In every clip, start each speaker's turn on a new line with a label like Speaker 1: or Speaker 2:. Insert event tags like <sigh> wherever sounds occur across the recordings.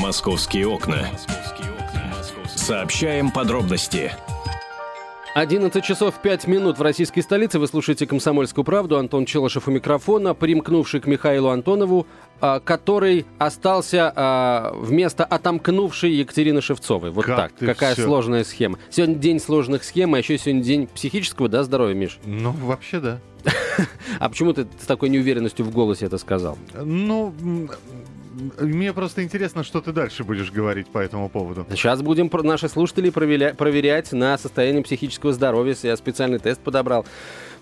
Speaker 1: Московские окна. Сообщаем подробности.
Speaker 2: 11 часов 5 минут в российской столице. Вы слушаете «Комсомольскую правду». Антон Челышев у микрофона, примкнувший к Михаилу Антонову, а, который остался а, вместо отомкнувшей Екатерины Шевцовой. Вот
Speaker 3: Как
Speaker 2: так. Какая
Speaker 3: всё.
Speaker 2: сложная схема. Сегодня день сложных схем, а еще сегодня день психического, да, здоровья, Миш?
Speaker 3: Ну, вообще да. <laughs>
Speaker 2: А почему ты с такой неуверенностью в голосе это сказал?
Speaker 3: Ну, мне просто интересно, что ты дальше будешь говорить по этому поводу.
Speaker 2: Сейчас будем наши слушатели проверя- проверять на состояние психического здоровья. Я специальный тест подобрал.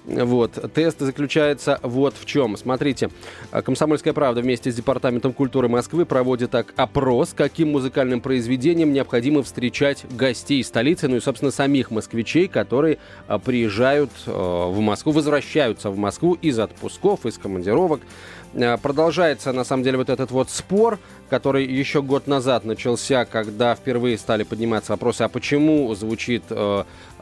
Speaker 2: Вот. Тест заключается вот в чем. Смотрите, э, «Комсомольская правда» вместе с Департаментом культуры Москвы проводит так опрос, каким музыкальным произведением необходимо встречать гостей столицы, ну и, собственно, самих москвичей, которые э, приезжают э, в Москву, возвращаются в Москву из отпусков, из командировок. Продолжается, на самом деле, вот этот вот спор, который еще год назад начался, когда впервые стали подниматься вопросы, а почему звучит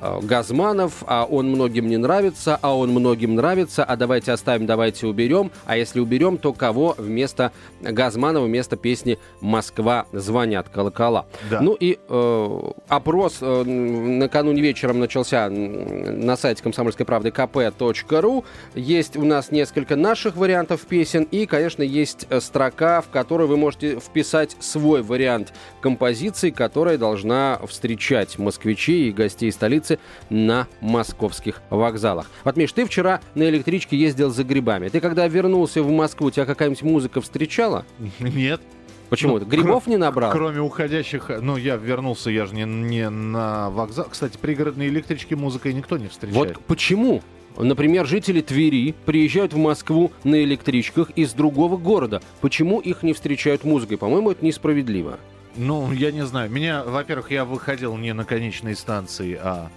Speaker 2: Газманов, а он многим не нравится, а он многим нравится, а давайте оставим, давайте уберем, а если уберем, то кого вместо Газманова, вместо песни «Москва звонят колокола».
Speaker 3: Да.
Speaker 2: Ну и э, опрос э, накануне вечером начался на сайте комсомольской правды kp.ru. Есть у нас несколько наших вариантов песен и, конечно, есть э, строка, в которой вы можете вписать свой вариант композиции, которая должна встречать москвичей и гостей столицы на московских вокзалах. Вот, Миш, ты вчера на электричке ездил за грибами. Ты когда вернулся в Москву, тебя какая-нибудь музыка встречала? <laughs>
Speaker 3: Нет.
Speaker 2: Почему?
Speaker 3: Ну,
Speaker 2: Грибов не набрал?
Speaker 3: Кроме уходящих, ну, я вернулся, я же не, не на вокзал. Кстати, пригородные электрички музыкой никто не встречает.
Speaker 2: Вот почему? Например, жители Твери приезжают в Москву на электричках из другого города. Почему их не встречают музыкой? По-моему, это несправедливо.
Speaker 3: Ну, я не знаю. Меня, во-первых, я выходил не на конечной станции, а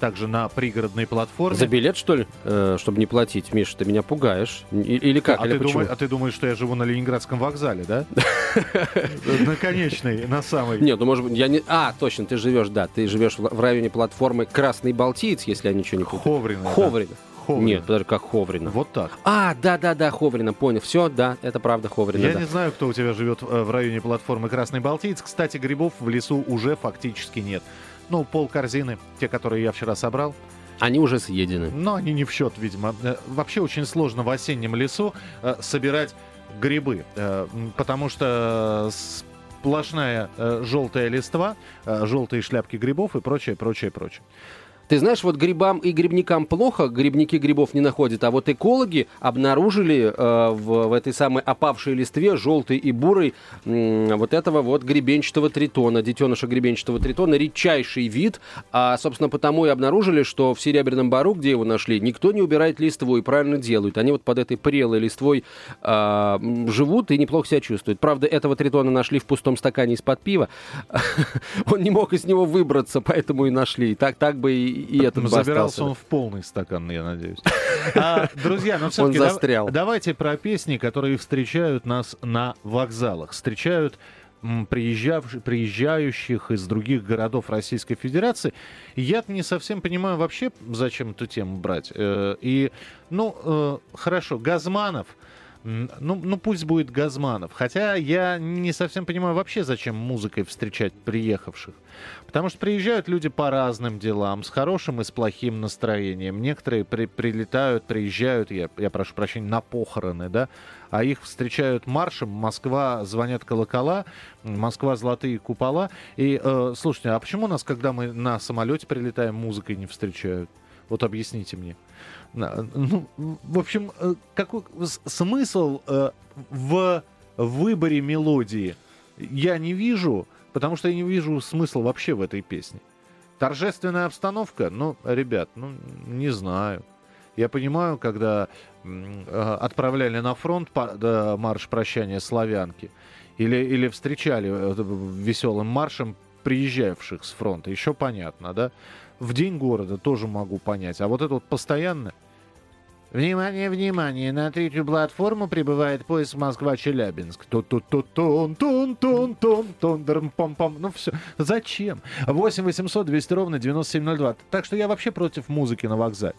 Speaker 3: также на пригородной платформе.
Speaker 2: За билет, что ли? Э, чтобы не платить, Миша, ты меня пугаешь. Или как?
Speaker 3: а,
Speaker 2: Или
Speaker 3: ты
Speaker 2: почему?
Speaker 3: думаешь, а ты думаешь, что я живу на Ленинградском вокзале, да? <laughs> На конечной, на самой.
Speaker 2: Нет, ну может быть, я не... А, точно, ты живешь, да, ты живешь в районе платформы Красный Балтиец, если я ничего не путаю.
Speaker 3: Ховрина.
Speaker 2: Ховрина.
Speaker 3: Ховрина.
Speaker 2: Нет, подожди, как Ховрина.
Speaker 3: Вот так.
Speaker 2: А, да-да-да, Ховрина, понял. Все, да, это правда Ховрина.
Speaker 3: Я
Speaker 2: да.
Speaker 3: не знаю, кто у тебя живет э, в районе платформы Красный Балтиец. Кстати, грибов в лесу уже фактически нет. Ну, пол корзины, те, которые я вчера собрал,
Speaker 2: Они уже съедены.
Speaker 3: но они не в счет, видимо. Э, Вообще очень сложно в осеннем лесу э, собирать грибы, потому что сплошная желтая листва, желтые шляпки грибов и прочее, прочее, прочее.
Speaker 2: Ты знаешь, вот грибам и грибникам плохо, грибники грибов не находят, а вот экологи обнаружили э, в, в этой самой опавшей листве, желтой и бурой, м, вот этого вот гребенчатого тритона, детеныша гребенчатого тритона, редчайший вид, а, собственно, потому и обнаружили, что в Серебряном Бару, где его нашли, никто не убирает листву и правильно делают. Они вот под этой прелой листвой м, живут и неплохо себя чувствуют. Правда, этого тритона нашли в пустом стакане из-под пива. <laughs> Он не мог из него выбраться, поэтому и нашли. Так, так бы и, и этот бы
Speaker 3: Забирался он в полный стакан, я надеюсь. <laughs> А, друзья, ну все-таки
Speaker 2: застрял.
Speaker 3: давайте про песни, которые встречают нас на вокзалах. Встречают приезжающих из других городов Российской Федерации. Я не совсем понимаю вообще, зачем эту тему брать. Э, И, ну, э, хорошо, Газманов. Ну, ну, пусть будет Газманов. Хотя я не совсем понимаю вообще, зачем музыкой встречать приехавших. Потому что приезжают люди по разным делам, с хорошим и с плохим настроением. Некоторые при- прилетают, приезжают, я, я прошу прощения, на похороны, да, а их встречают маршем. Москва звонят колокола, Москва золотые купола. И э, слушайте, а почему нас, когда мы на самолете прилетаем, музыкой не встречают? Вот объясните мне. Ну, в общем, э, какой смысл э, в выборе мелодии я не вижу, потому что я не вижу смысла вообще в этой песне. Торжественная обстановка, ну, ребят, ну, не знаю. Я понимаю, когда э, отправляли на фронт марш прощания славянки, или, или встречали веселым маршем приезжавших с фронта, еще понятно, да? В день города тоже могу понять. А вот это вот постоянно... Внимание, внимание, на третью платформу прибывает поезд Москва-Челябинск. тун тун тун тун тун тун тун дырм пом пом Ну все, зачем? 8 800 200 ровно 9702. Так что я вообще против музыки на вокзале.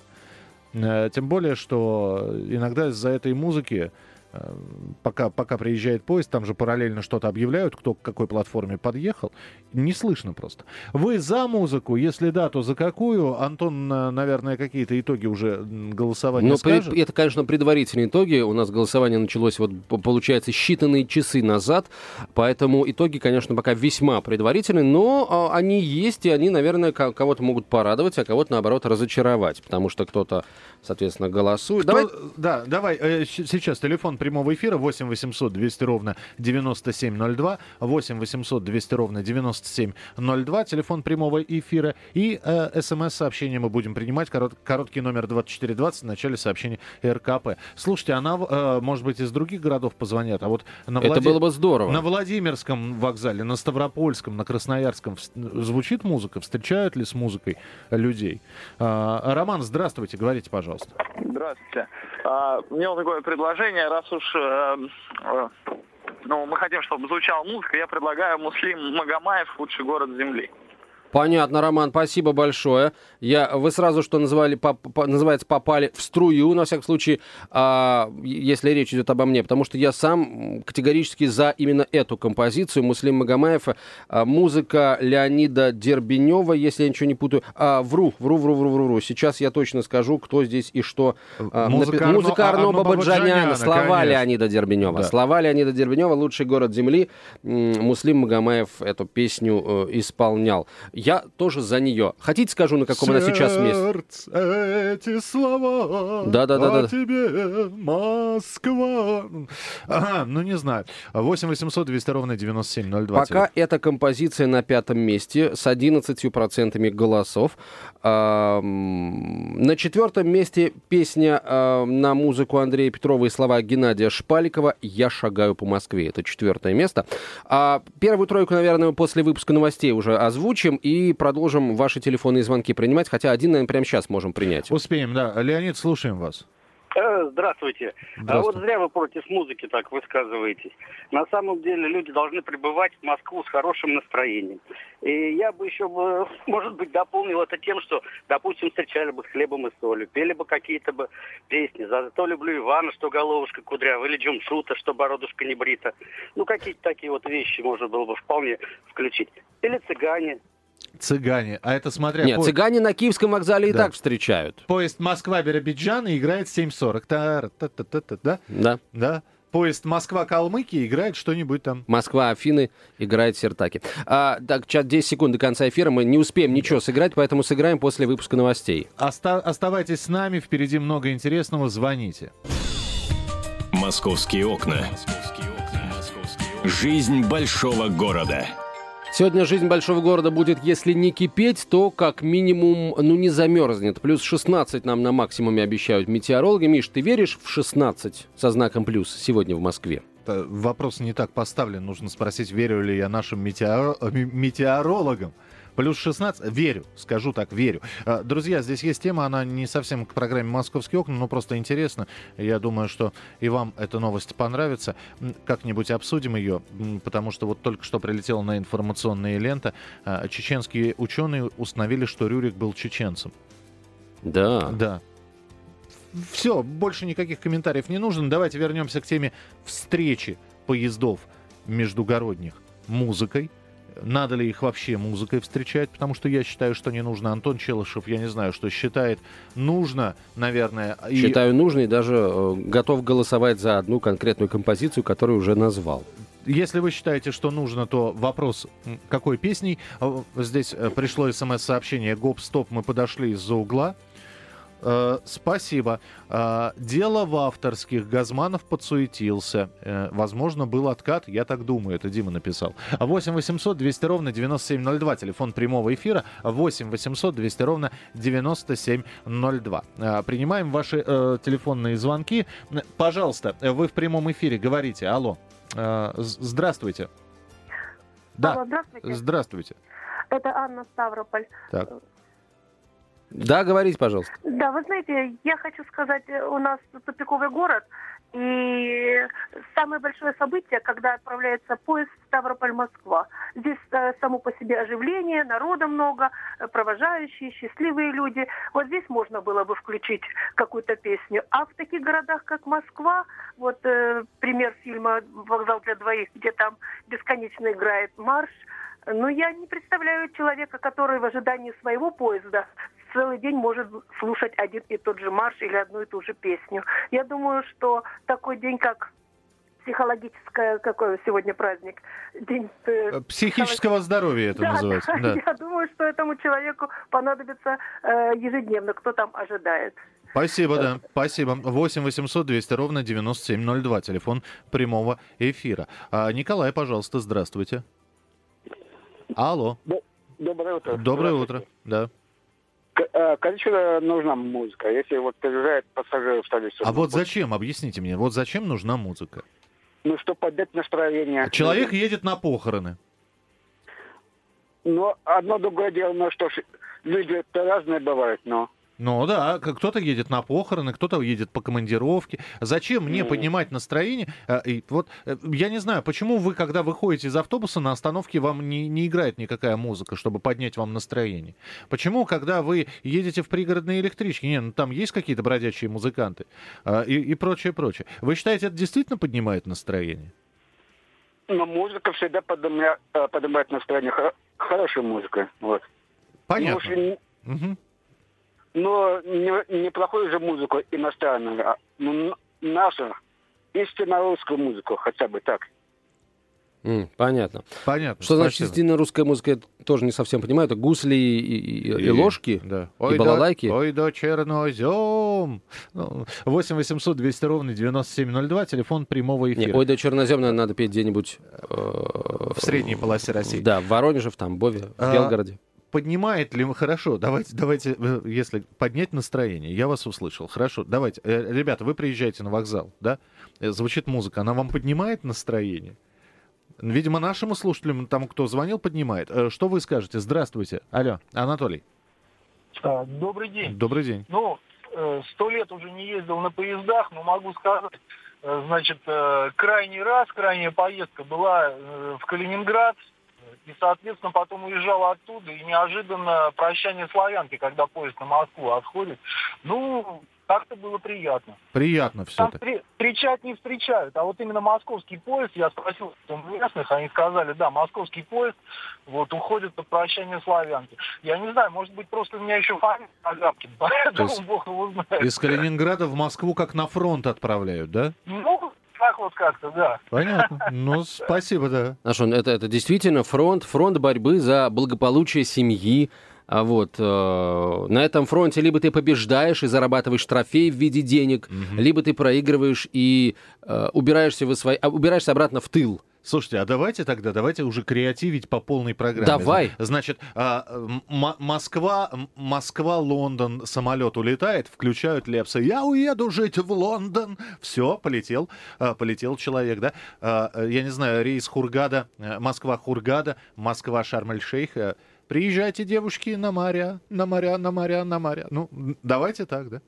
Speaker 3: Э, Тем более, что иногда из-за этой музыки пока, пока приезжает поезд, там же параллельно что-то объявляют, кто к какой платформе подъехал. Не слышно просто. Вы за музыку? Если да, то за какую? Антон, наверное, какие-то итоги уже голосования
Speaker 2: Но
Speaker 3: скажет?
Speaker 2: При, это, конечно, предварительные итоги. У нас голосование началось, вот, получается, считанные часы назад. Поэтому итоги, конечно, пока весьма предварительные, но а, они есть, и они, наверное, кого-то могут порадовать, а кого-то, наоборот, разочаровать. Потому что кто-то, соответственно, голосует.
Speaker 3: Кто... Давай... Да, давай. Э, сейчас телефон прямого эфира 8 800 200 ровно 9702, 8 800 200 ровно 9702, телефон прямого эфира и э, смс-сообщение мы будем принимать, корот, короткий номер 2420 в начале сообщения РКП. Слушайте, она, э, может быть, из других городов позвонят, а вот на
Speaker 2: Влади... Это было бы здорово.
Speaker 3: На Владимирском вокзале, на Ставропольском, на Красноярском звучит музыка? Встречают ли с музыкой людей? Э, Роман, здравствуйте, говорите, пожалуйста.
Speaker 4: Здравствуйте. А, у меня такое предложение, раз уж э, э, ну, мы хотим, чтобы звучала музыка, я предлагаю Муслим Магомаев «Лучший город Земли».
Speaker 2: Понятно, Роман, спасибо большое. Я, вы сразу, что называли, по, по, называется, попали в струю, на всяком случае, а, если речь идет обо мне, потому что я сам категорически за именно эту композицию Муслим Магомаев. А, музыка Леонида Дербенева, если я ничего не путаю. А, вру, вру, вру, вру, вру, вру. Сейчас я точно скажу, кто здесь и что.
Speaker 3: А, музыка, напи...
Speaker 2: музыка Арно, Арно Бабаджаняна, слова конечно. Леонида Дербенева. Да. Слова Леонида Дербенева «Лучший город земли». Муслим Магомаев эту песню э, исполнял я тоже за нее. Хотите, скажу, на каком она сейчас месте?
Speaker 3: эти слова
Speaker 2: да, да, да, да.
Speaker 3: тебе, Москва. Ага, ну не знаю. 8 800 200 ровно 9702.
Speaker 2: Пока эта композиция на пятом месте с 11% голосов. На четвертом месте песня на музыку Андрея Петрова и слова Геннадия Шпаликова «Я шагаю по Москве». Это четвертое место. А первую тройку, наверное, после выпуска новостей уже озвучим. И и продолжим ваши телефонные звонки принимать, хотя один, наверное, прямо сейчас можем принять.
Speaker 3: Успеем, да. Леонид, слушаем вас.
Speaker 5: Э, здравствуйте. Здравствуйте. А вот зря вы против музыки так высказываетесь. На самом деле люди должны пребывать в Москву с хорошим настроением. И я бы еще, <laughs> может быть, дополнил это тем, что, допустим, встречали бы с хлебом и солью, пели бы какие-то бы песни. Зато люблю Ивана, что головушка кудрявая, или Джумшута, что бородушка не брита. Ну, какие-то такие вот вещи можно было бы вполне включить. Или цыгане,
Speaker 3: Цыгане. А это смотря...
Speaker 2: Нет, по... цыгане на Киевском вокзале да. и так встречают.
Speaker 3: Поезд Москва-Биробиджан играет 7.40. Та -та -та -та -та, да?
Speaker 2: Да.
Speaker 3: Да. Поезд Москва-Калмыкия играет что-нибудь там.
Speaker 2: Москва-Афины играет Сертаки. А, так, чат 10 секунд до конца эфира. Мы не успеем ничего сыграть, поэтому сыграем после выпуска новостей.
Speaker 3: Оста- оставайтесь с нами, впереди много интересного. Звоните.
Speaker 1: Московские окна. Жизнь большого города.
Speaker 2: Сегодня жизнь большого города будет, если не кипеть, то как минимум, ну, не замерзнет. Плюс 16 нам на максимуме обещают метеорологи. Миш, ты веришь в 16 со знаком плюс сегодня в Москве?
Speaker 3: Вопрос не так поставлен. Нужно спросить, верю ли я нашим метеоро- метеорологам. Плюс 16. Верю, скажу так, верю. А, друзья, здесь есть тема, она не совсем к программе «Московские окна», но просто интересно. Я думаю, что и вам эта новость понравится. Как-нибудь обсудим ее, потому что вот только что прилетела на информационные ленты. А, чеченские ученые установили, что Рюрик был чеченцем.
Speaker 2: Да.
Speaker 3: Да. Все, больше никаких комментариев не нужно. Давайте вернемся к теме встречи поездов междугородних музыкой надо ли их вообще музыкой встречать, потому что я считаю, что не нужно. Антон Челышев, я не знаю, что считает, нужно, наверное.
Speaker 2: И... Считаю нужно и даже э, готов голосовать за одну конкретную композицию, которую уже назвал.
Speaker 3: Если вы считаете, что нужно, то вопрос, какой песней. Э, здесь э, пришло смс-сообщение «Гоп-стоп, мы подошли из-за угла». Э, спасибо. Э, дело в авторских. Газманов подсуетился. Э, возможно, был откат. Я так думаю. Это Дима написал. 8 800 200 ровно 9702. Телефон прямого эфира. 8 800 200 ровно 9702. Э, принимаем ваши э, телефонные звонки. Пожалуйста, вы в прямом эфире. Говорите. Алло. Э, здравствуйте.
Speaker 6: Да. Алло, здравствуйте.
Speaker 3: Здравствуйте.
Speaker 6: Это Анна Ставрополь.
Speaker 3: Так.
Speaker 2: Да, говорите, пожалуйста.
Speaker 6: Да, вы знаете, я хочу сказать, у нас тупиковый город, И самое большое событие, когда отправляется поезд Ставрополь-Москва. Здесь э, само по себе оживление, народа много, провожающие, счастливые люди. Вот здесь можно было бы включить какую-то песню. А в таких городах, как Москва, вот э, пример фильма «Вокзал для двоих», где там бесконечно играет марш, но я не представляю человека, который в ожидании своего поезда целый день может слушать один и тот же марш или одну и ту же песню. Я думаю, что такой день, как психологическое, какой сегодня праздник?
Speaker 3: День э, э психического здоровья это да, называется.
Speaker 6: Да. Я думаю, что этому человеку понадобится э, ежедневно, кто там ожидает.
Speaker 3: Спасибо, да, спасибо. 8 800 200 ровно 9702, телефон прямого эфира. А, Николай, пожалуйста, здравствуйте. Алло.
Speaker 7: Доброе утро.
Speaker 3: Доброе утро, да.
Speaker 7: Э, конечно, нужна музыка, если вот приезжает пассажир в столицу.
Speaker 3: А вот зачем, объясните мне, вот зачем нужна музыка?
Speaker 7: Ну, чтобы поднять настроение.
Speaker 3: Человек едет на похороны.
Speaker 7: Ну, одно другое дело, ну что ж, люди разные бывают, но...
Speaker 3: Ну да, кто-то едет на похороны, кто-то едет по командировке. Зачем мне mm. поднимать настроение? А, и вот э, я не знаю, почему вы, когда выходите из автобуса на остановке, вам не, не играет никакая музыка, чтобы поднять вам настроение? Почему, когда вы едете в пригородные электрички, не, ну там есть какие-то бродячие музыканты а, и, и прочее, прочее. Вы считаете, это действительно поднимает настроение?
Speaker 7: Ну, музыка всегда поднимает, э, поднимает настроение. Хорошая музыка, вот.
Speaker 3: Понятно. Ну,
Speaker 7: угу но не, неплохую же музыку иностранную, а ну, нашу, истинно русскую музыку, хотя бы так.
Speaker 2: Mm, понятно.
Speaker 3: Понятно.
Speaker 2: Что значит истинно русская музыка, я тоже не совсем понимаю. Это гусли и, и, и, и ложки, да. ой, и балалайки.
Speaker 3: Да, ой, да чернозем. 8 800 200 ровно 9702, телефон прямого эфира.
Speaker 2: Не, ой, да чернозем надо, надо петь где-нибудь...
Speaker 3: Э, в средней полосе России.
Speaker 2: Да, в Воронеже, в Тамбове, в а, Белгороде
Speaker 3: поднимает ли... Хорошо, давайте, давайте, э, если поднять настроение, я вас услышал. Хорошо, давайте. Э, ребята, вы приезжаете на вокзал, да? Э, звучит музыка, она вам поднимает настроение? Видимо, нашему слушателям, тому, кто звонил, поднимает. Что вы скажете? Здравствуйте. Алло, Анатолий.
Speaker 8: А, добрый день.
Speaker 3: Добрый день.
Speaker 8: Ну, сто лет уже не ездил на поездах, но могу сказать, значит, крайний раз, крайняя поездка была в Калининград, и, соответственно, потом уезжала оттуда, и неожиданно прощание славянки, когда поезд на Москву отходит, ну, как-то было приятно.
Speaker 3: Приятно все
Speaker 8: Там при, встречать не встречают, а вот именно московский поезд, я спросил у местных, они сказали, да, московский поезд вот уходит под прощание славянки. Я не знаю, может быть, просто у меня еще фамилия Агапкин, поэтому бог его знает.
Speaker 3: Из Калининграда в Москву как на фронт отправляют, да?
Speaker 8: Ну, так вот как-то, да.
Speaker 3: Понятно. Ну, спасибо, да.
Speaker 2: Нашон, это, это действительно фронт, фронт борьбы за благополучие семьи, вот э, на этом фронте либо ты побеждаешь и зарабатываешь трофей в виде денег, угу. либо ты проигрываешь и э, убираешься, в свои, а, убираешься обратно в тыл.
Speaker 3: Слушайте, а давайте тогда, давайте уже креативить по полной программе.
Speaker 2: Давай.
Speaker 3: Значит, а, Москва, Москва, Лондон, самолет улетает, включают Лепса. Я уеду жить в Лондон. Все, полетел, а, полетел человек, да? А, я не знаю, рейс Хургада, э, Москва Э, приезжайте, девушки, на моря, на моря, на моря, на моря. Ну, давайте так, да?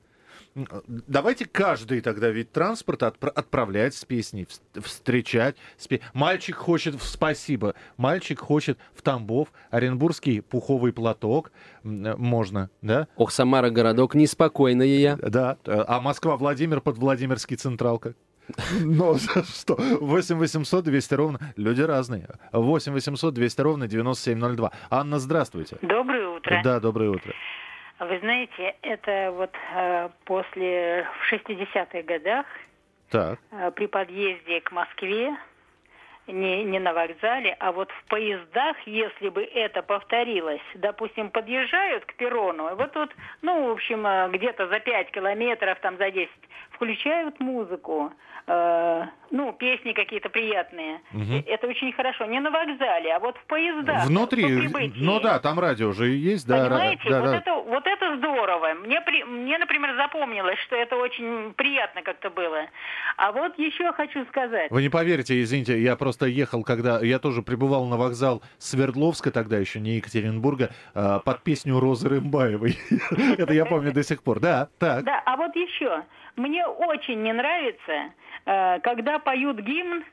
Speaker 3: Давайте каждый тогда вид транспорта отпра- отправлять с песней, встречать. Мальчик хочет в спасибо, мальчик хочет в Тамбов, Оренбургский пуховый платок можно, да?
Speaker 2: Ох, Самара городок, неспокойная я.
Speaker 3: Да, а Москва, Владимир под Владимирский централка. Ну, что? 8 800 200 ровно. Люди разные. 8 800 200 ровно 9702. Анна, здравствуйте.
Speaker 9: Доброе утро.
Speaker 3: Да, доброе утро.
Speaker 9: Вы знаете, это вот э, после в 60-х годах
Speaker 3: так.
Speaker 9: Э, при подъезде к Москве не, не на вокзале, а вот в поездах, если бы это повторилось, допустим, подъезжают к перрону, вот тут, ну, в общем, э, где-то за 5 километров, там за 10, включают музыку, э, ну, песни какие-то приятные. Угу. Это очень хорошо. Не на вокзале, а вот в поездах.
Speaker 3: Внутри, ну да, там радио уже есть, да.
Speaker 9: Понимаете,
Speaker 3: да,
Speaker 9: вот,
Speaker 3: да.
Speaker 9: Это, вот это здорово. Мне, при, мне, например, запомнилось, что это очень приятно как-то было. А вот еще хочу сказать.
Speaker 3: Вы не поверите, извините, я просто ехал, когда... Я тоже прибывал на вокзал Свердловска, тогда еще не Екатеринбурга, а, под песню Розы Рымбаевой. <laughs> Это я помню до сих пор. Да, так.
Speaker 9: Да, а вот еще. Мне очень не нравится э, когда поют гимн,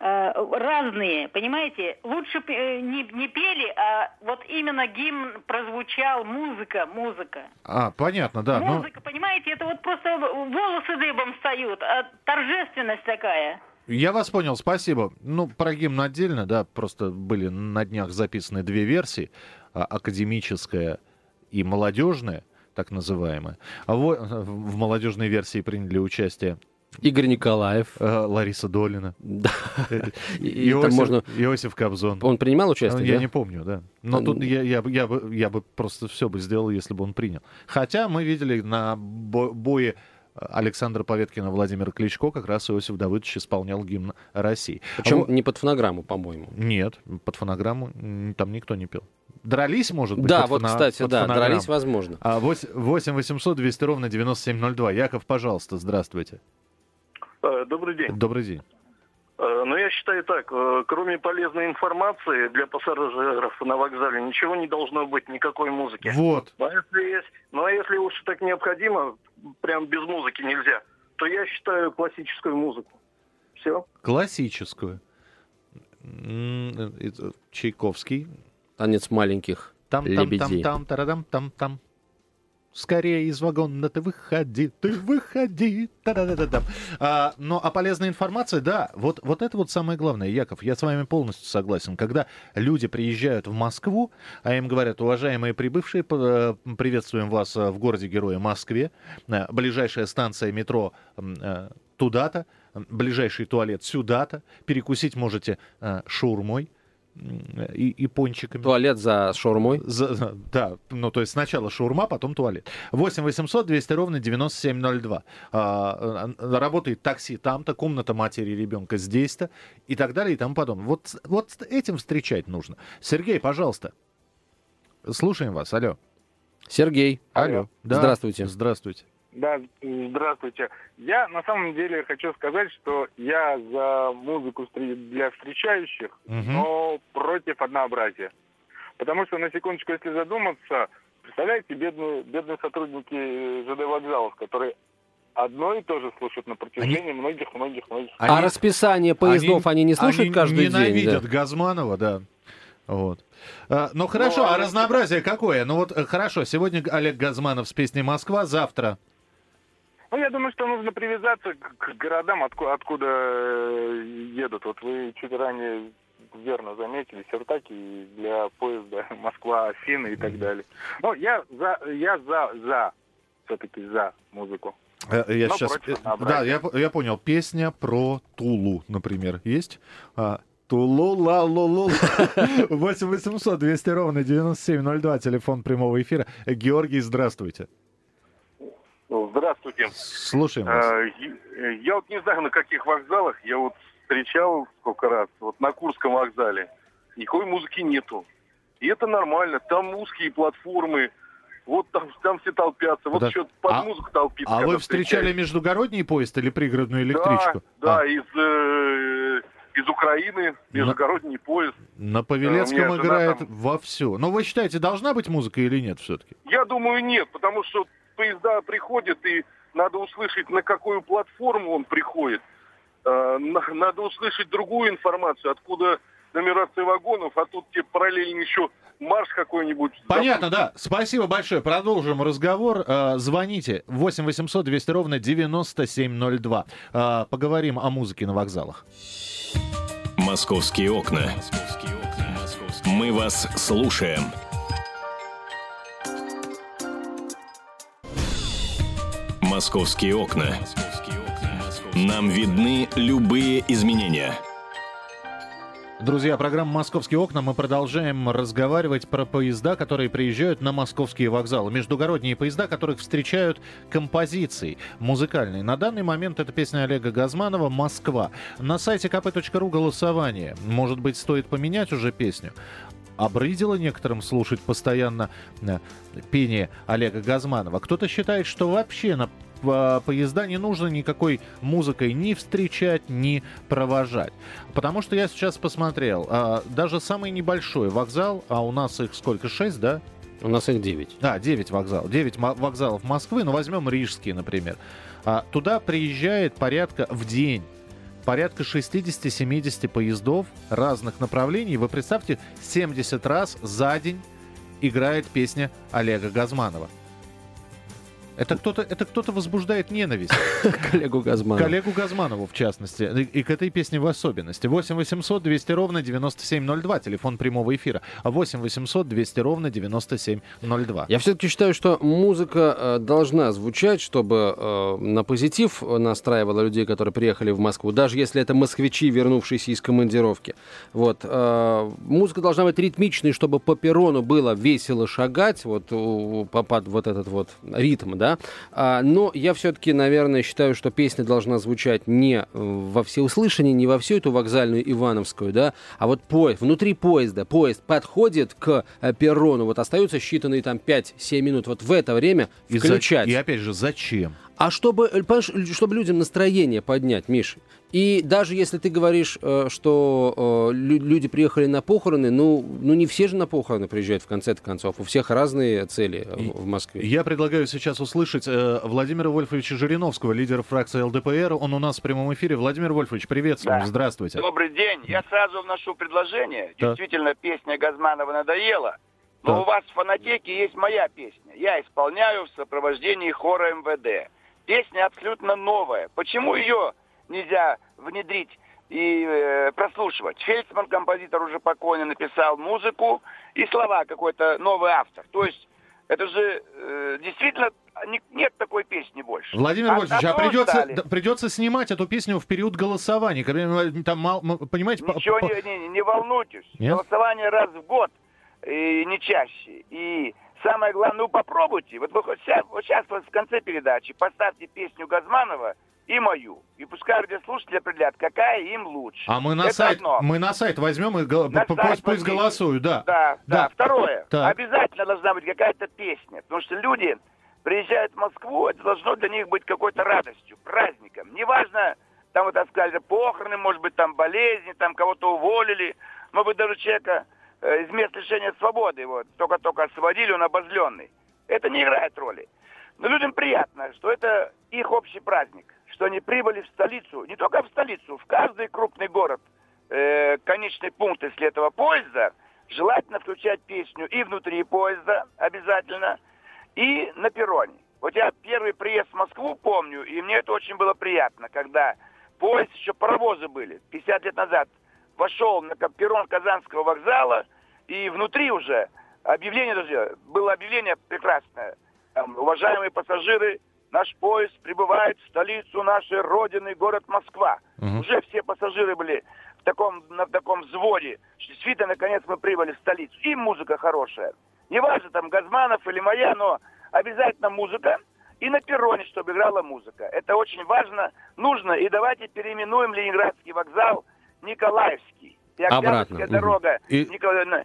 Speaker 9: э, разные, понимаете? Лучше э, не, не пели, а вот именно гимн прозвучал, музыка, музыка.
Speaker 3: А, понятно, да. ну,
Speaker 9: Музыка, понимаете, это вот просто волосы дыбом встают, а торжественность такая.
Speaker 3: Я вас понял, спасибо. Ну, про гимн отдельно, да, просто были на днях записаны две версии, а, академическая и молодежная, так называемая. А во- в молодежной версии приняли участие
Speaker 2: Игорь Николаев.
Speaker 3: э, Лариса Долина,
Speaker 2: Да.
Speaker 3: э,
Speaker 2: И
Speaker 3: Иосиф,
Speaker 2: можно...
Speaker 3: Иосиф Кобзон.
Speaker 2: Он принимал
Speaker 3: Ну,
Speaker 2: участие,
Speaker 3: Я
Speaker 2: да?
Speaker 3: не помню, да. Но
Speaker 2: Он-
Speaker 3: тут я, я, бы- я, бы, я бы просто все бы сделал, если бы он принял. Хотя мы видели на бо- бое Александра Поветкина Владимира Кличко как раз Иосиф Давыдович исполнял гимн России.
Speaker 2: Причем
Speaker 3: Вот-
Speaker 2: не под фонограмму, по-моему.
Speaker 3: Нет, под фонограмму там никто не пел. Дрались, может быть?
Speaker 2: Да, вот,
Speaker 3: фоно-
Speaker 2: кстати, да,
Speaker 3: фонограмму?
Speaker 2: дрались возможно.
Speaker 3: А 8 800 200 ровно 9702. Яков, пожалуйста, здравствуйте.
Speaker 10: Э, Добрый день.
Speaker 3: Добрый день.
Speaker 10: Э, Ну, я считаю так, э, кроме полезной информации для пассажиров на вокзале, ничего не должно быть, никакой музыки.
Speaker 3: Вот.
Speaker 10: Ну, а если есть, ну, а если уж так необходимо, прям без музыки нельзя, то я считаю классическую музыку. Все.
Speaker 3: Классическую. Чайковский.
Speaker 2: Танец маленьких
Speaker 3: Там, там, там,
Speaker 2: лебедей.
Speaker 3: там, тарадам, там, там. Скорее из вагона ты выходи, ты выходи. Та-да-да-да-дам. А, но а полезная информация, да, вот, вот это вот самое главное, Яков, я с вами полностью согласен. Когда люди приезжают в Москву, а им говорят, уважаемые прибывшие, э, приветствуем вас э, в городе-герое Москве, Э, ближайшая станция метро туда-то, ближайший туалет сюда-то, перекусить можете шаурмой и, и пончиками.
Speaker 2: Туалет за шаурмой.
Speaker 3: За- да, ну то есть сначала шаурма, потом туалет. 8 800 200 ровно 9702. А, работает такси там-то, комната матери ребенка здесь-то и так далее и тому подобное. Вот, вот этим встречать нужно. Сергей, пожалуйста. Слушаем вас. Алло.
Speaker 2: Сергей,
Speaker 3: Алло. Да.
Speaker 2: здравствуйте.
Speaker 3: Здравствуйте.
Speaker 11: Да, здравствуйте. Я на самом деле хочу сказать, что я за музыку для встречающих,
Speaker 3: Мгм.
Speaker 11: но против однообразия. Потому что, на секундочку, если задуматься, представляете, бедные, бедные сотрудники ЖД вокзалов, которые одно и то же слушают на протяжении многих-многих-многих
Speaker 2: а расписание поездов они, не слушают
Speaker 3: они
Speaker 2: каждый
Speaker 3: ненавидят
Speaker 2: день?
Speaker 3: Газманова, да. Вот. А, ну хорошо,
Speaker 11: Ну,
Speaker 3: а
Speaker 11: а-
Speaker 3: разнообразие какое? Ну вот э, хорошо, сегодня Олег Газманов с песней Москва, завтра.
Speaker 11: Ну, я думаю, что нужно привязаться к, городам, отку- откуда э, едут. Вот вы чуть ранее верно заметили, Сертаки для поезда <laughs> Москва, Афины и так далее. Ну, я за, я за, за, все-таки за музыку.
Speaker 3: Э, Я
Speaker 11: Но
Speaker 3: сейчас... э. Да, я, я понял. Песня про Тулу, например, есть? А, Тулу ла лу лу 8 800 200 ровно 9702, телефон прямого эфира. Э, Георгий, здравствуйте.
Speaker 10: Здравствуйте.
Speaker 3: Слушаем вас.
Speaker 10: Э, е- Я вот не знаю, на каких вокзалах, я вот встречал сколько раз, вот на Курском вокзале, никакой музыки нету. И это нормально, там узкие платформы, вот там, там все толпятся, вот
Speaker 3: Да.
Speaker 10: еще под
Speaker 3: А-
Speaker 10: музыку толпится.
Speaker 3: А вы встречали
Speaker 10: встречаешь.
Speaker 3: междугородний поезд или пригородную электричку?
Speaker 10: Да,
Speaker 3: А,
Speaker 10: да, из, э, из Украины, междугородний поезд.
Speaker 3: на
Speaker 10: у
Speaker 3: Павелецком играет
Speaker 10: там-
Speaker 3: вовсю. Но вы считаете, должна быть музыка или нет все-таки?
Speaker 10: Я думаю, нет, потому что поезда приходят, и надо услышать, на какую платформу он приходит. Э, на- Надо услышать другую информацию, откуда нумерация вагонов, а тут тебе параллельно еще марш какой-нибудь.
Speaker 3: Понятно, да. Спасибо большое. Продолжим разговор. Э, Звоните 8 800 200 ровно 9702. Э, Поговорим о музыке на вокзалах.
Speaker 1: Московские окна. Мы вас слушаем. Московские окна. Нам видны любые изменения.
Speaker 3: Друзья, программа «Московские окна». Мы продолжаем разговаривать про поезда, которые приезжают на московские вокзалы. Междугородние поезда, которых встречают композиции музыкальные. На данный момент это песня Олега Газманова «Москва». На сайте kp.ru голосование. Может быть, стоит поменять уже песню? Обрыдило некоторым слушать постоянно э, пение Олега Газманова. Кто-то считает, что вообще на э, поезда не нужно никакой музыкой ни встречать, ни провожать. Потому что я сейчас посмотрел, э, даже самый небольшой вокзал, а у нас их сколько, шесть, да?
Speaker 2: У нас их 9.
Speaker 3: Да, 9 вокзалов. 9 мо- вокзалов Москвы, ну возьмем Рижский, например. А туда приезжает порядка в день порядка 60-70 поездов разных направлений. Вы представьте, 70 раз за день играет песня Олега Газманова. Это кто-то, это кто-то возбуждает ненависть. <laughs>
Speaker 2: Коллегу Газманову.
Speaker 3: Коллегу Газманову, в частности. И, и к этой песне в особенности. 8 800 200 ровно 9702. Телефон прямого эфира. 8 800 200 ровно 9702.
Speaker 2: Я все-таки считаю, что музыка э, должна звучать, чтобы э, на позитив настраивала людей, которые приехали в Москву, даже если это москвичи, вернувшиеся из командировки. Вот. Э, музыка должна быть ритмичной, чтобы по перрону было весело шагать, вот, у, под вот этот вот ритм, да. А, но я все-таки, наверное, считаю, что песня должна звучать не во всеуслышание, не во всю эту вокзальную Ивановскую, да, а вот поезд, внутри поезда, поезд подходит к э, перрону, вот остаются считанные там 5-7 минут, вот в это время
Speaker 3: И,
Speaker 2: включать.
Speaker 3: за- и опять же, зачем?
Speaker 2: А чтобы, э, чтобы людям настроение поднять, Миш. И даже если ты говоришь, э, что э, лю- люди приехали на похороны, ну, ну не все же на похороны приезжают в конце концов. У всех разные цели в Москве.
Speaker 3: Я предлагаю сейчас услышать Владимира Вольфовича Жириновского, лидера фракции ЛДПР. Он у нас в прямом эфире. Владимир Вольфович, приветствуем.
Speaker 12: Да.
Speaker 3: Здравствуйте.
Speaker 12: Добрый день. Я сразу вношу предложение.
Speaker 3: Да.
Speaker 12: Действительно, песня Газманова надоела. Но
Speaker 3: Да.
Speaker 12: у вас в фонотеке есть моя песня. Я исполняю в сопровождении хора МВД. Песня абсолютно новая. Почему ее нельзя внедрить и э, прослушивать? Фельдсман, композитор уже покойный, написал музыку и слова какой-то новый автор. То есть это же э, действительно не- нет такой песни больше.
Speaker 3: Владимир
Speaker 12: А-
Speaker 3: Вольфович, а, придется, да, придется снимать эту песню в период голосования. Когда, э, там, мал- понимаете, по-
Speaker 12: Ничего
Speaker 3: по-
Speaker 12: не, не, не волнуйтесь.
Speaker 3: Нет?
Speaker 12: Голосование раз в год, и не чаще. И самое главное, ну попробуйте. Вот вы хоть сейчас, вот сейчас вот в конце передачи поставьте песню Газманова и мою. И пускай радиослушатели определят, какая им лучше.
Speaker 3: А мы на
Speaker 12: Это
Speaker 3: сайт,
Speaker 12: одно.
Speaker 3: мы на сайт возьмем и гол-
Speaker 12: На
Speaker 3: п-
Speaker 12: сайт
Speaker 3: пусть, пусть голосуют, да.
Speaker 12: Да, да.
Speaker 3: Да.
Speaker 12: Второе.
Speaker 3: Так.
Speaker 12: Обязательно должна быть какая-то песня. Потому что люди приезжают в Москву, это должно для них быть какой-то радостью, праздником. Неважно, там вот так сказали, похороны, может быть, там болезни, там кого-то уволили. Может быть, даже человека из мест лишения свободы его только-только освободили, он обозленный. Это не играет роли. Но людям приятно, что это их общий праздник, что они прибыли в столицу, не только в столицу, в каждый крупный город, э, конечный пункт, если этого поезда, желательно включать песню и внутри поезда обязательно, и на перроне. Вот я первый приезд в Москву помню, и мне это очень было приятно, когда поезд, еще паровозы были, 50 лет назад, вошел на перрон Казанского вокзала, и внутри уже объявление даже, было объявление прекрасное. Там, уважаемые пассажиры, наш поезд прибывает в столицу нашей родины, город Москва.
Speaker 3: Мгм.
Speaker 12: Уже все пассажиры были в таком, на таком взводе. Действительно, наконец мы прибыли в столицу. И музыка хорошая. Неважно, там, Газманов или моя, но обязательно музыка. И на перроне, чтобы играла музыка. Это очень важно, нужно. И давайте переименуем Ленинградский вокзал Николаевский.
Speaker 2: Обратно.
Speaker 12: Дорога.
Speaker 3: И-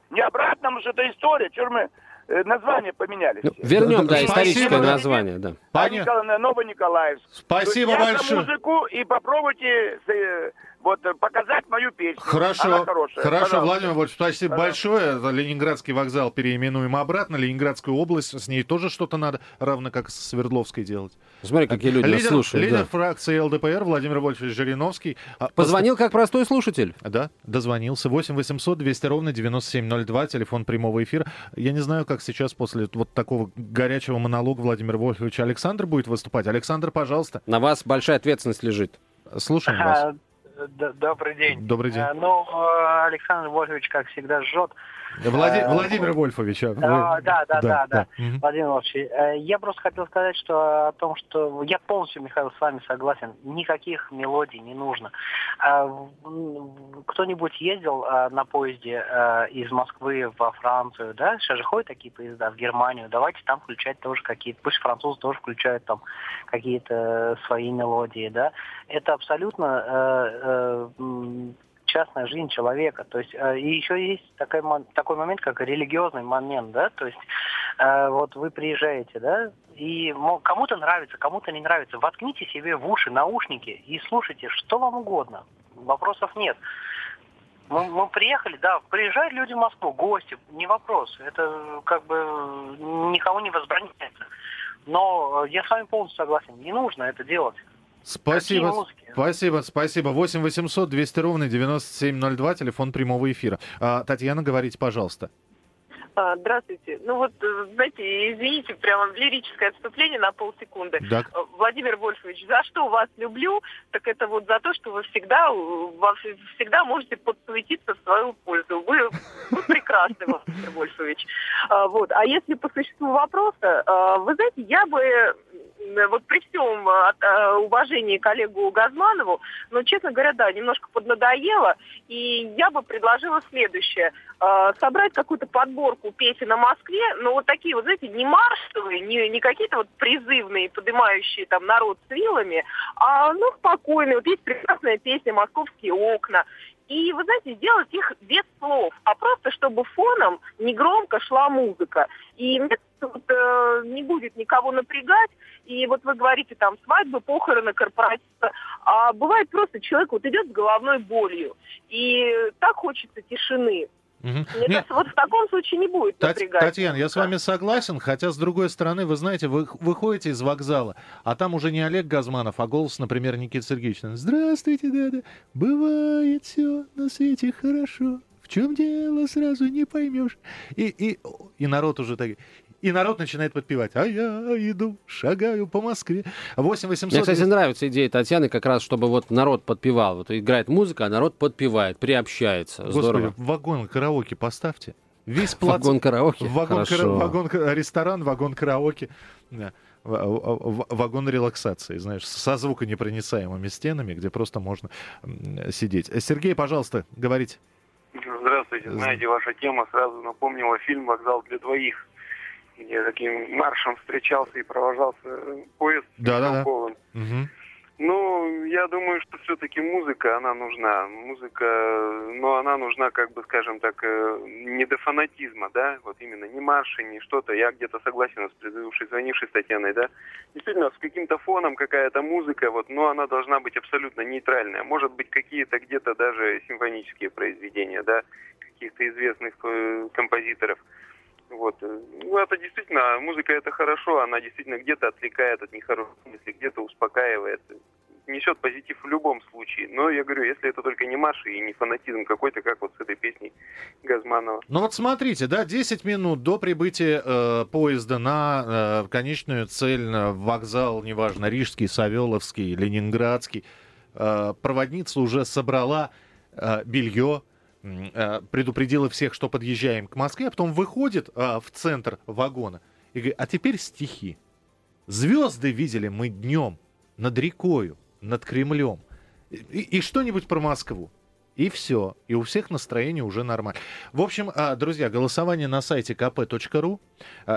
Speaker 12: Не обратно, потому что это история. Чего мы э, название поменяли?
Speaker 2: Ну? Вернем, да,
Speaker 3: Спасибо.
Speaker 2: историческое название, да.
Speaker 12: А
Speaker 3: Понятно.
Speaker 12: Николаевна, Новониколаевск.
Speaker 3: Спасибо большое.
Speaker 12: музыку и попробуйте э, вот, э, показать мою песню.
Speaker 3: Хорошо,
Speaker 12: Она хорошая.
Speaker 3: хорошо,
Speaker 12: Пожалуйста.
Speaker 3: Владимир Вольфович, спасибо
Speaker 12: Пожалуйста.
Speaker 3: большое. Ленинградский вокзал переименуем обратно. Ленинградскую область, с ней тоже что-то надо, равно как с Свердловской делать.
Speaker 2: Смотри, какие люди нас
Speaker 3: лидер,
Speaker 2: слушают.
Speaker 3: лидер
Speaker 2: да.
Speaker 3: фракции ЛДПР Владимир Вольфович Жириновский. а,
Speaker 2: Позвонил как простой слушатель.
Speaker 3: Да, дозвонился. 8 800 200 ровно 9702, телефон прямого эфира. Я не знаю, как сейчас после вот такого горячего монолога Владимира Вольфовича Александр будет выступать. Александр, пожалуйста,
Speaker 2: На вас большая ответственность лежит.
Speaker 3: слушаем вас.
Speaker 13: Добрый день.
Speaker 3: Добрый день.
Speaker 13: А, Ну, э, Александр Вольфович, как всегда, жжет.
Speaker 3: Влади-
Speaker 13: э,
Speaker 3: Владимир Вольфович. а,
Speaker 13: Да, да, да, да, да. Владимир Вольфович, э, я просто хотел сказать, что о том, что я полностью, Михаил, с вами согласен. Никаких мелодий не нужно. А, Кто-нибудь ездил а, на поезде из Москвы во Францию, да? Сейчас же ходят такие поезда в Германию. Давайте там включать тоже какие-то, пусть французы тоже включают там какие-то свои мелодии, да? Это абсолютно э, э, частная жизнь человека. То есть э, и еще есть такой, такой момент, как религиозный момент, да, то есть э, вот вы приезжаете, да, и кому-то нравится, кому-то не нравится. Воткните себе в уши наушники и слушайте что вам угодно. Вопросов нет. Мы, мы приехали, да, приезжают люди в Москву, гости, не вопрос. Это как бы никого не возбраняется. Но э, я с вами полностью согласен, не нужно это делать.
Speaker 3: Спасибо. Спасибо, спасибо. 8 800 200 ровно 9702, телефон прямого эфира. А, Татьяна, говорите, пожалуйста.
Speaker 14: А, Здравствуйте. Ну вот, э, знаете, извините, прямо лирическое отступление на полсекунды.
Speaker 3: Да.
Speaker 14: Э, Владимир Вольфович, за что вас люблю, так это вот за то, что вы всегда, э, во- всегда можете подсуетиться в свою пользу. Вы, вы прекрасны, <laughs> Владимир Вольфович. А, Вот. А если по существу вопроса, а, вы знаете, я бы вот при всем уважении к Олегу Газманову, но, честно говоря, да, немножко поднадоело, и я бы предложила следующее. Собрать какую-то подборку песен о Москве, но вот такие вот, знаете, не маршевые, не, не какие-то вот призывные, поднимающие там народ с вилами, а, ну, спокойные. Вот есть прекрасная песня «Московские окна», и, вы знаете, сделать их без слов, а просто чтобы фоном негромко шла музыка. И мне э, не будет никого напрягать. И вот вы говорите там свадьбы, похороны, корпоративы. А бывает просто человек вот идет с головной болью. И так хочется тишины.
Speaker 3: Мгм.
Speaker 14: Мне
Speaker 3: Не,
Speaker 14: кажется, вот в таком случае не будет напрягать.
Speaker 3: Татьяна, я с вами согласен, хотя, с другой стороны, вы знаете, вы выходите из вокзала, а там уже не Олег Газманов, а голос, например, Никиты Сергеевича. Здравствуйте, дада. Бывает все на свете хорошо. В чем дело, сразу не поймешь. И, и, и народ уже так... И народ начинает подпевать. А я иду, шагаю по Москве. 8 800...
Speaker 2: Мне, кстати, нравится идея Татьяны, как раз, чтобы вот народ подпевал. Вот играет музыка, а народ подпевает, приобщается.
Speaker 3: Господи,
Speaker 2: Здорово.
Speaker 3: вагон караоке поставьте. Весь плац...
Speaker 2: Вагон караоке?
Speaker 3: Вагон,
Speaker 2: Хорошо.
Speaker 3: кара- вагон ресторан, вагон караоке. Да. В- в- в- Вагон релаксации, знаешь, со звуконепроницаемыми стенами, где просто можно сидеть. Сергей, пожалуйста, говорите.
Speaker 15: Здравствуйте. Знаете, ваша тема сразу напомнила фильм «Вокзал для двоих», где таким маршем встречался и провожался поезд с
Speaker 3: Да-да-да.
Speaker 15: Михалковым.
Speaker 3: Мгм.
Speaker 15: Ну, я думаю, что все-таки музыка, она нужна. Музыка, но она нужна, как бы, скажем так, э, не до фанатизма, да, вот именно не марши, не что-то. Я где-то согласен с предыдущей звонившей с Татьяной, да. Действительно, с каким-то фоном какая-то музыка, вот, но она должна быть абсолютно нейтральная. Может быть, какие-то где-то даже симфонические произведения, да, каких-то известных э, композиторов. Вот. э, Ну, это действительно, музыка это хорошо, она действительно где-то отвлекает от нехороших мыслей, где-то успокаивает, несет позитив в любом случае. Но я говорю, если это только не марш и не фанатизм какой-то, как вот с этой песней Газманова.
Speaker 3: Ну вот смотрите, да, 10 минут до прибытия э, поезда на э, конечную цель, на вокзал, неважно, Рижский, Савеловский, Ленинградский, э, проводница уже собрала э, белье, э, предупредила всех, что подъезжаем к Москве, а потом выходит э, в центр вагона и говорит, а теперь стихи. Звезды видели мы днем над рекою, над Кремлем. И, и что-нибудь про Москву. И все. И у всех настроение уже нормально. В общем, а, друзья, голосование на сайте kp.ru.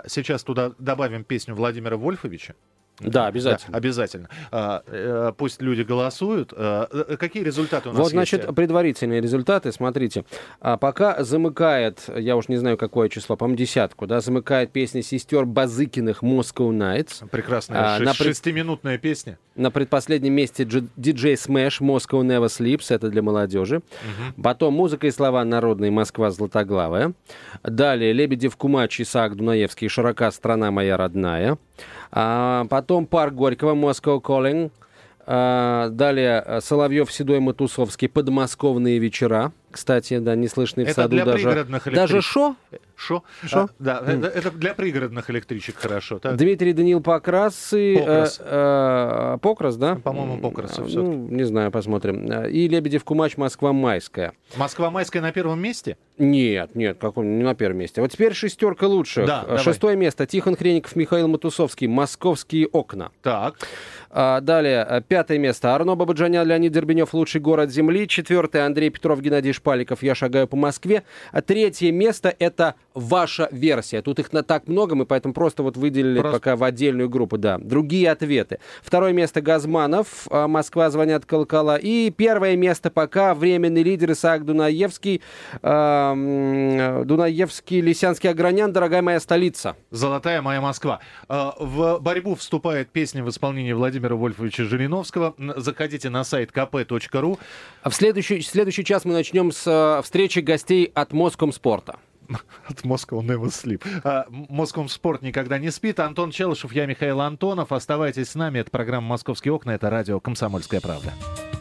Speaker 3: Сейчас туда добавим песню Владимира Вольфовича.
Speaker 2: Да, обязательно.
Speaker 3: Да, обязательно. А, э, Пусть люди голосуют. А, э, Какие результаты у нас
Speaker 2: Вот,
Speaker 3: есть?
Speaker 2: значит, предварительные результаты, смотрите. А, пока замыкает, я уж не знаю, какое число, по-моему, десятку, да, замыкает песня сестер Базыкиных «Moscow Nights».
Speaker 3: Прекрасная
Speaker 2: А,
Speaker 3: шесть-
Speaker 2: пред-
Speaker 3: шестиминутная песня.
Speaker 2: На предпоследнем месте Дж- диджей Smash «Moscow Never Sleeps», это для молодежи. Потом музыка и слова народные «Москва Златоглавая». Далее Лебедев Кумач, Исаак Дунаевский «Широка страна моя родная». А, потом парк Горького «Moscow Calling». А, далее э, Соловьев, Седой, Матусовский «Подмосковные вечера». Кстати, да, не слышны в
Speaker 3: Это
Speaker 2: саду
Speaker 3: для
Speaker 2: даже...
Speaker 3: пригородных
Speaker 2: Даже шо?
Speaker 3: Шо?
Speaker 2: Шо?
Speaker 3: А, да,
Speaker 2: М.
Speaker 3: это, для пригородных электричек хорошо. так?
Speaker 2: Дмитрий Даниил Покрас и...
Speaker 3: Покрас.
Speaker 2: э, э, Покрас, да?
Speaker 3: По-моему, Покрас всё-таки.
Speaker 2: Ну, не знаю, посмотрим. Э, И Лебедев Кумач, Москва Майская.
Speaker 3: Москва Майская на первом месте?
Speaker 2: Нет, нет, каком, не на первом месте. Вот теперь шестерка лучших.
Speaker 3: Да,
Speaker 2: Э,
Speaker 3: давай.
Speaker 2: Шестое место. Тихон Хреников, Михаил Матусовский. Московские окна.
Speaker 3: Так.
Speaker 2: А, Далее, э, пятое место. Арно Бабаджанян, Леонид Дербенев, лучший город Земли. Четвертое, Андрей Петров, Геннадий Шпаликов, Я шагаю по Москве. А третье место — это ваша версия. Тут их на так много, мы поэтому просто вот выделили
Speaker 3: Просто-
Speaker 2: пока в отдельную группу, да. Другие ответы. Второе место Газманов, а, Москва звонят колокола. И первое место пока временный лидер Исаак Дунаевский, м, Дунаевский, Лисянский Огранян, дорогая моя столица.
Speaker 3: «Золотая моя Москва». А, В борьбу вступает песня в исполнении Владимира Вольфовича Жириновского. Заходите на сайт kp.ru.
Speaker 2: В следующий, следующий час мы начнем с э, встречи гостей от Моском спорта.
Speaker 3: От Moscow Never Sleep. А, Moscow Спорт никогда не спит. Антон Челышев, я Михаил Антонов. Оставайтесь с нами. Это программа «Московские окна». Это радио «Комсомольская правда».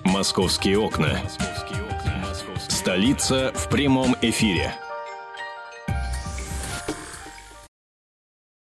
Speaker 1: «Московские окна». Столица в прямом эфире.